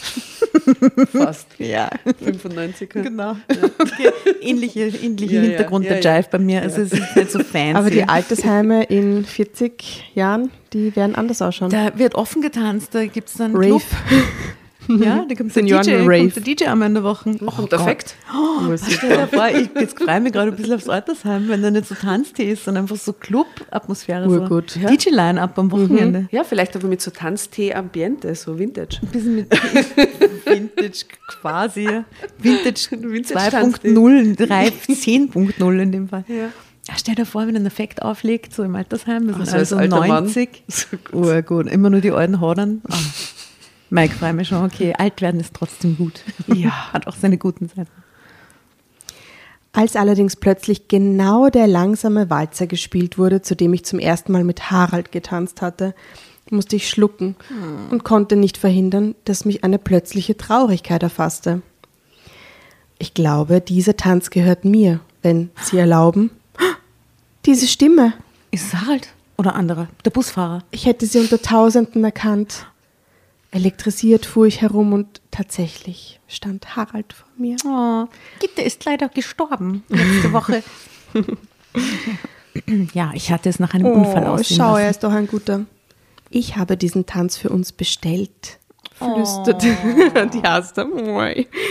fast Ja, 95. genau. Okay. Ähnliche, ähnliche Ja, ja, Hintergrund ja, der ja. Jive bei mir. Also es ist nicht so fancy. Aber die Altersheime in 40 Jahren, die werden anders ausschauen. da wird offen getanzt, da gibt es dann einen Rave. Club. Ja, da kommt der DJ, kommt der DJ einmal in der Woche. Oh, perfekt. Oh, Stell dir vor, ich jetzt freue mich gerade ein bisschen aufs Altersheim, wenn da nicht so Tanztee ist, sondern einfach so Club-Atmosphäre. So Urgut. Ja. DJ-Line-Up am Wochenende. Ja, vielleicht aber mit so Tanztee-Ambiente, so Vintage. Ein bisschen mit Vintage quasi. Vintage, Vintage 2.0, 3, 10.0 in dem Fall. Ja. Ja, stell dir vor, wenn ein Effekt auflegt, so im Altersheim, wir sind so als also alter Mann. 90. So gut. Urgut. Immer nur die alten Hadern. Ah. Mike, freue mich schon, okay, alt werden ist trotzdem gut. Ja. Hat auch seine guten Seiten. Als allerdings plötzlich genau der langsame Walzer gespielt wurde, zu dem ich zum ersten Mal mit Harald getanzt hatte, musste ich schlucken und konnte nicht verhindern, dass mich eine plötzliche Traurigkeit erfasste. Ich glaube, dieser Tanz gehört mir, wenn Sie erlauben. Diese Stimme. Ist es Harald oder anderer? Der Busfahrer. Ich hätte sie unter Tausenden erkannt. Elektrisiert fuhr ich herum und tatsächlich stand Harald vor mir. Oh, Gitte ist leider gestorben letzte Woche. ja, ich hatte es nach einem Unfall Oh, aussehen schau, er lassen. ist doch ein guter. Ich habe diesen Tanz für uns bestellt. Flüstert die Aster.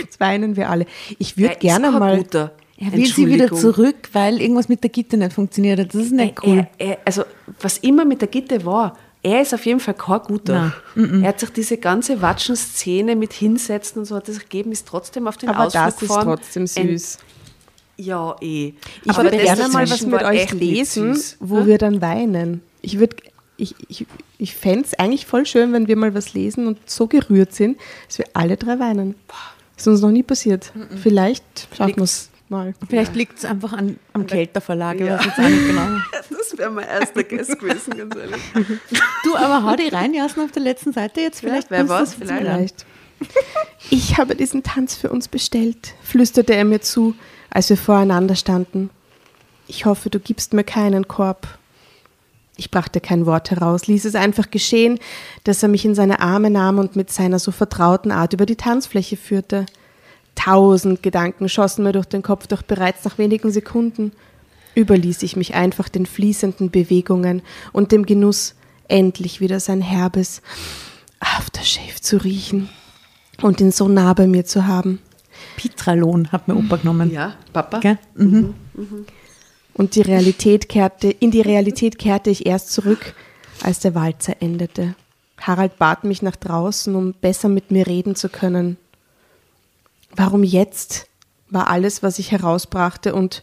Jetzt weinen wir alle. Ich würde Er ist gerne mal. Guter. Er will sie wieder zurück, weil irgendwas mit der Gitte nicht funktioniert hat. Das ist nicht cool. Er, er, also, was immer mit der Gitte war, er ist auf jeden Fall kein Guter. Er hat sich diese ganze Watschen-Szene mit Hinsetzen und so hat es gegeben, ist trotzdem auf den Aber Ausflug das ist trotzdem süß. Ja, eh. Ich würde das gerne mal was mit euch lesen, süß. wo wir dann weinen. Ich würde. Ich, ich, ich fände es eigentlich voll schön, wenn wir mal was lesen und so gerührt sind, dass wir alle drei weinen. Ist uns noch nie passiert. Vielleicht schaffen wir es mal. Vielleicht liegt es einfach an, am Kelter Verlag. Ich Ja. genau. Das wäre mein erster Guest gewesen, ganz ehrlich. Du, aber hau die rein, Jasen, auf der letzten Seite jetzt. Vielleicht wer kannst du weiß, vielleicht. Vielleicht. Ich habe diesen Tanz für uns bestellt, flüsterte er mir zu, als wir voreinander standen. Ich hoffe, du gibst mir keinen Korb. Ich brachte kein Wort heraus, ließ es einfach geschehen, dass er mich in seine Arme nahm und mit seiner so vertrauten Art über die Tanzfläche führte. Tausend Gedanken schossen mir durch den Kopf, doch bereits nach wenigen Sekunden überließ ich mich einfach den fließenden Bewegungen und dem Genuss, endlich wieder sein herbes Aftershave zu riechen und ihn so nah bei mir zu haben. Pitralon hat mir Opa genommen. Ja, Papa? Gell? Mhm. Und die Realität kehrte, in die Realität kehrte ich erst zurück, als der Walzer endete. Harald bat mich nach draußen, um besser mit mir reden zu können. Warum jetzt? war alles, was ich herausbrachte. Und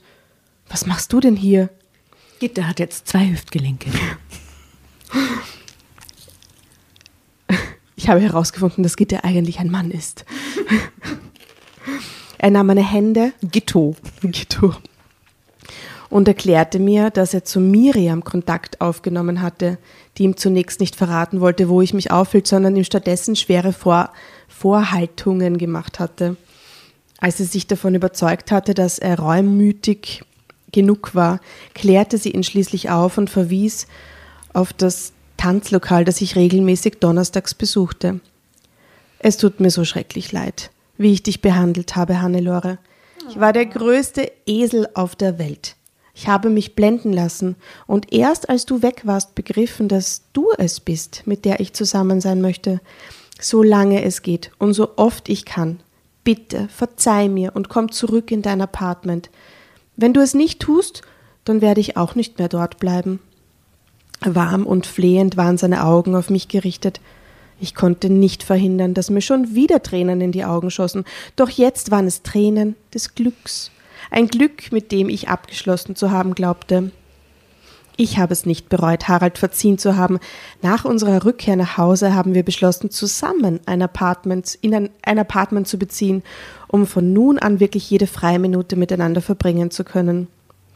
was machst du denn hier? Gitte hat jetzt zwei Hüftgelenke. Ich habe herausgefunden, dass Gitte eigentlich ein Mann ist. er nahm meine Hände Gitto. Gitto. und erklärte mir, dass er zu Miriam Kontakt aufgenommen hatte, die ihm zunächst nicht verraten wollte, wo ich mich aufhielt, sondern ihm stattdessen schwere Vor Vorhaltungen gemacht hatte. Als sie sich davon überzeugt hatte, dass er reumütig genug war, klärte sie ihn schließlich auf und verwies auf das Tanzlokal, das ich regelmäßig donnerstags besuchte. Es tut mir so schrecklich leid, wie ich dich behandelt habe, Hannelore. Ich war der größte Esel auf der Welt. Ich habe mich blenden lassen und erst als du weg warst, begriffen, dass du es bist, mit der ich zusammen sein möchte. Solange es geht und so oft ich kann. Bitte, verzeih mir und komm zurück in dein Apartment. Wenn du es nicht tust, dann werde ich auch nicht mehr dort bleiben. Warm und flehend waren seine Augen auf mich gerichtet. Ich konnte nicht verhindern, dass mir schon wieder Tränen in die Augen schossen, doch jetzt waren es Tränen des Glücks. Ein Glück, mit dem ich abgeschlossen zu haben glaubte. Ich habe es nicht bereut, Harald verziehen zu haben. Nach unserer Rückkehr nach Hause haben wir beschlossen, zusammen ein Apartment, in ein, ein Apartment zu beziehen, um von nun an wirklich jede freie Minute miteinander verbringen zu können.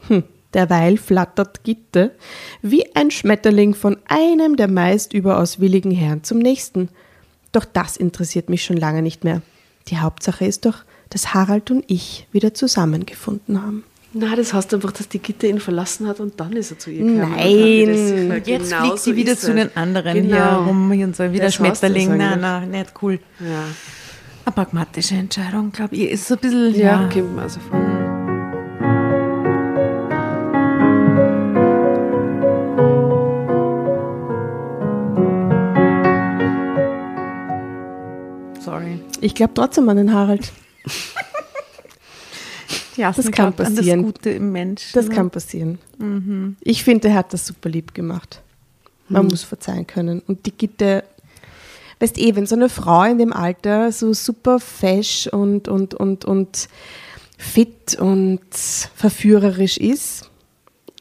Hm, derweil flattert Gitte wie ein Schmetterling von einem der meist überaus willigen Herren zum nächsten. Doch das interessiert mich schon lange nicht mehr. Die Hauptsache ist doch, dass Harald und ich wieder zusammengefunden haben. Na, das heißt einfach, dass die Gitte ihn verlassen hat und dann ist er zu ihr gekommen. Nein. Jetzt genau fliegt sie so wieder zu den anderen Genau. hier rum und so, wieder Das Schmetterling. Nein, nein, nicht cool. Ja, Eine pragmatische Entscheidung, glaube ich. Ist so ein bisschen, ja, ja. kommt mir also vor. sorry. Ich glaube trotzdem an den Harald. Ja, Das kann passieren. An das Gute im Menschen. Das kann passieren. Ich finde, er hat das super lieb gemacht. Man muss verzeihen können. Und die Gitte, weißt eh, wenn so eine Frau in dem Alter so super fesch und, und, und, und fit und verführerisch ist,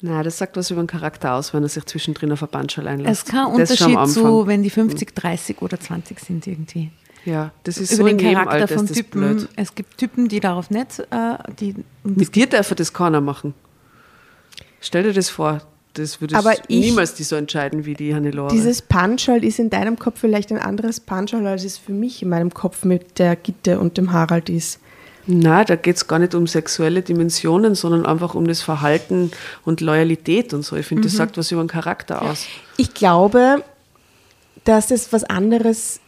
Na, das sagt was über den Charakter aus, wenn er sich zwischendrin auf ein Bandschall Es einlässt. ist kein Das schon am Unterschied zu, wenn die 50, 30 oder 20 sind irgendwie. Ja, das ist Über so den Charakter Alter von ist Typen. blöd. Es gibt Typen, die darauf nicht, äh, die, Mit dir darf er das keiner machen. Stell dir das vor, das würde Aber ich- niemals die so entscheiden wie die Hannelore. dieses Punchal ist in deinem Kopf vielleicht ein anderes Punchal, als es für mich in meinem Kopf mit der Gitte und dem Harald ist. Na, da geht es gar nicht um sexuelle Dimensionen, sondern einfach um das Verhalten und Loyalität und so. Ich finde, das sagt was über den Charakter aus. Ich glaube, dass es was anderes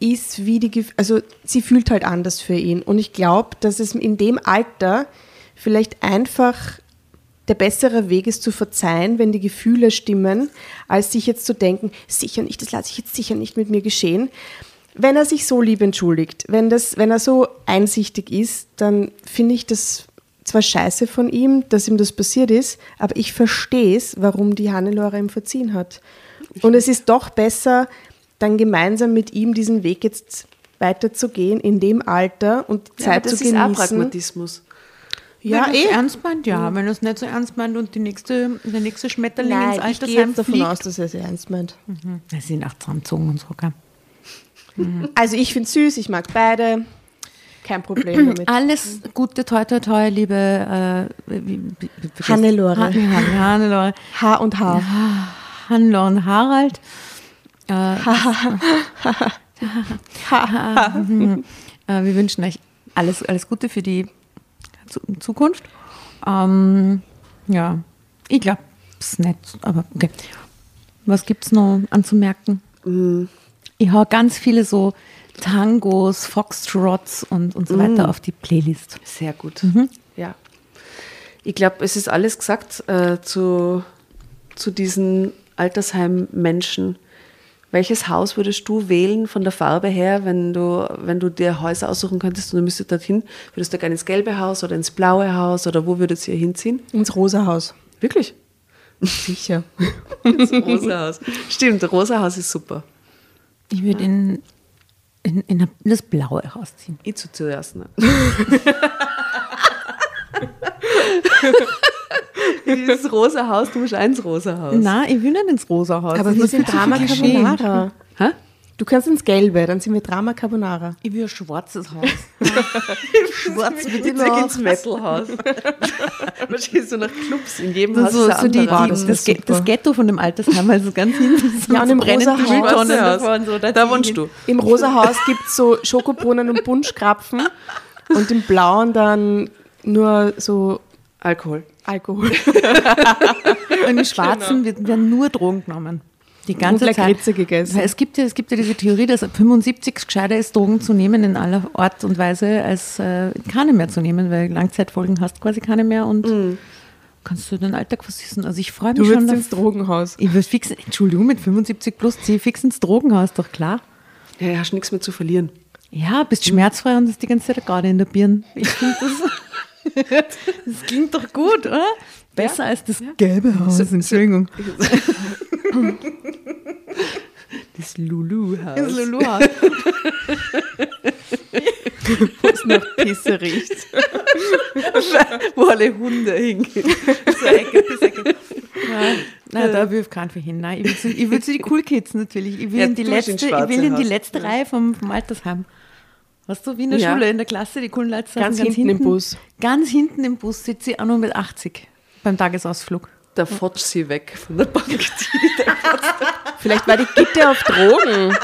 ist, wie die, also sie fühlt halt anders für ihn. Und ich glaube, dass es in dem Alter vielleicht einfach der bessere Weg ist zu verzeihen, wenn die Gefühle stimmen, als sich jetzt zu denken, sicher nicht, das lasse ich jetzt sicher nicht mit mir geschehen. Wenn er sich so lieb entschuldigt, wenn, das, wenn er so einsichtig ist, dann finde ich das zwar scheiße von ihm, dass ihm das passiert ist, aber ich verstehe es, warum die Hannelore ihm verziehen hat. Und es ist doch besser, dann gemeinsam mit ihm diesen Weg jetzt weiterzugehen in dem Alter und die Ja, Zeit aber das zu ist auch genießen. Pragmatismus. Ja, wenn eh. ernst meint, ja. Wenn er es nicht so ernst meint und die nächste, der nächste Schmetterling Nein, ins ich gehe Altersheim jetzt davon fliegt. aus, dass er es ernst meint. Sie sind auch zusammengezogen und so, gell? Also ich finde es süß, ich mag beide. Kein Problem damit. Alles Gute, toi, toi, toi, liebe äh, wie, wie, wie, wie- Hannelore. Han- Han- Hannelore. Haar und Haar. Hannelore und Harald. Äh, wir wünschen euch alles, alles Gute für die Zu- Zukunft. Ähm, ja, ich glaube es nicht, aber okay. Was gibt es noch anzumerken? Ich hau ganz viele so Tangos, Foxtrots und, und so weiter auf die Playlist. Sehr gut. Ja. Ich glaube, es ist alles gesagt äh, zu, zu diesen Altersheim-Menschen. Welches Haus würdest du wählen von der Farbe her, wenn du, wenn du dir Häuser aussuchen könntest und du müsstest dorthin? Würdest du gerne ins gelbe Haus oder ins blaue Haus oder wo würdest du hier hinziehen? Ins Rosa Haus. Wirklich? Sicher. Ins rosa Haus. Stimmt, das rosa Haus ist super. Ich würde in, in, in das blaue Haus ziehen. Ich zu zuerst. Ne? Dieses rosa Haus, du musst eins rosa Haus. Nein, ich will nicht ins rosa Haus. Aber Das wir sind Drama. Carbonara. Hä? Du kannst ins Gelbe, dann sind wir Drama Carbonara. Ich will ein schwarzes Haus. Schwarz mit Ich zeig ins Metalhaus. Wahrscheinlich so nach Clubs in jedem Haus. so, so die, die, das das, Ge- das Ghetto von dem Altersheim, also ganz hinten. Ja, und im rosa Haus. So. Da wohnst du. Im Rosa Haus gibt es so Schokobrunnen und Punschkrapfen und im Blauen dann nur so Alkohol. Alkohol. Und im Schwarzen wird, werden nur Drogen genommen. Die ganze Und Zeit. Gegessen. Weil es gibt, ja, es gibt ja diese Theorie, dass ab 75 gescheiter ist, Drogen zu nehmen in aller Art und Weise, als äh, keine mehr zu nehmen, weil Langzeitfolgen hast quasi keine mehr und kannst du den Alltag versüßen. Also ich freue mich Du schon. willst auf- ins Drogenhaus. Ich würde fix, Entschuldigung, mit 75 plus zieh ich fix ins Drogenhaus, doch klar. Ja, ja, hast nichts mehr zu verlieren. Ja, bist schmerzfrei und hast die ganze Zeit gerade in der Birne. Ich finde das, das klingt doch gut, oder? Besser als das gelbe Haus, Entschuldigung. Das Lulu-Haus. Das Lulu-Haus. wo es nach Pisse riecht. wo alle Hunde hingehen. So Ecke, Pissecke. Nein, nein, da will ich keinen für hin. Nein, ich will, zu, ich will zu die Cool Kids natürlich. Ich will Ja, in die letzte, ich will in die letzte. Reihe vom, vom Altersheim. Weißt du, wie in der Ja. Schule, in der Klasse, die coolen Leute saßen Ganz hinten im Bus. Ganz hinten im Bus sitze ich auch nur mit 80 beim Tagesausflug. der fotsch sie weg von der Bank. Vielleicht war die Gitte auf Drogen.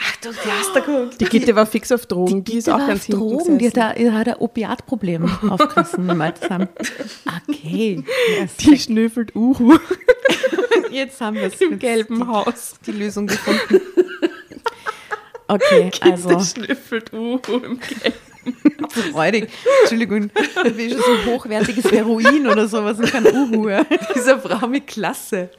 Ach du, die hast du geguckt. Die Gitte war fix auf Drogen. Die, ist Gitte auch ganz auf hinten Drogen, die hat, gesessen. da- die hat ein Opiatproblem aufgerissen im Altersheim. Okay. Die schnüffelt Uhu Jetzt haben wir es im gelben Haus. die Lösung gefunden. Okay, also Die schnüffelt Uhu im gelben freudig. Entschuldigung, wie schon so hochwertiges Heroin oder sowas und kein Uhu. ja. Dieser Frau mit Klasse.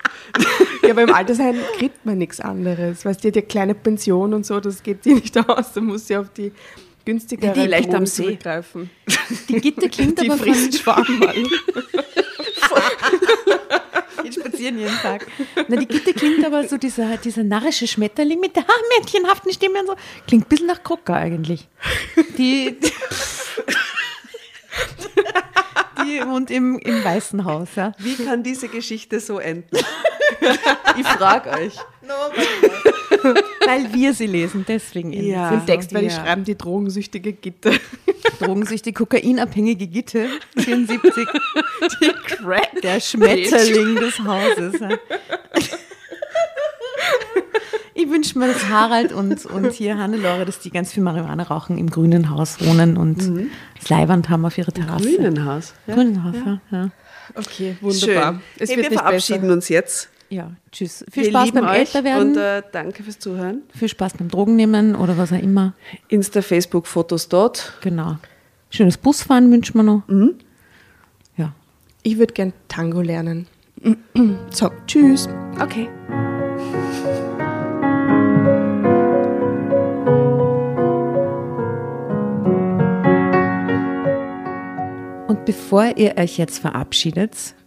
Ja, aber im Altersheim kriegt man nichts anderes. Weißt du, die hat ja kleine Pension und so, das geht sie nicht aus. Da muss sie auf die günstigere Die leicht am See. zurückgreifen. Die Gitte klingt Die aber frisst Schwammmal. Geht spazieren jeden Tag. Na, die Gitte klingt aber so dieser, dieser narrische Schmetterling mit der mädchenhaften Stimme und so. Klingt ein bisschen nach Krocker eigentlich. Die, die wohnt im, im Weißen Haus. Ja. Wie kann diese Geschichte so enden? Ich frage euch. Weil wir sie lesen, deswegen. Ja. Den Text werde ich Ja. schreiben, die drogensüchtige Gitte. so. Drogensüchtig, kokainabhängige Gitte, 74. Die Crack. Der Schmetterling des Hauses. Ich wünsche mir, dass Harald und, und hier Hannelore, dass die ganz viel Marihuana rauchen, im grünen Haus wohnen und das Leihwand haben auf ihrer Terrasse. Grünenhaus. Ja. Grünen Haus, ja. ja. Okay, wunderbar. Schön. Es hey, wird wir nicht verabschieden besser. uns jetzt. Ja, tschüss. Viel wir Spaß beim Älterwerden, und äh, danke fürs Zuhören. viel Spaß beim Drogennehmen oder was auch immer. Insta, Facebook, Fotos dort. Genau. Schönes Busfahren wünschen wir noch. Ja. Ich würde gern Tango lernen. So, tschüss. Okay. Und bevor ihr euch jetzt verabschiedet,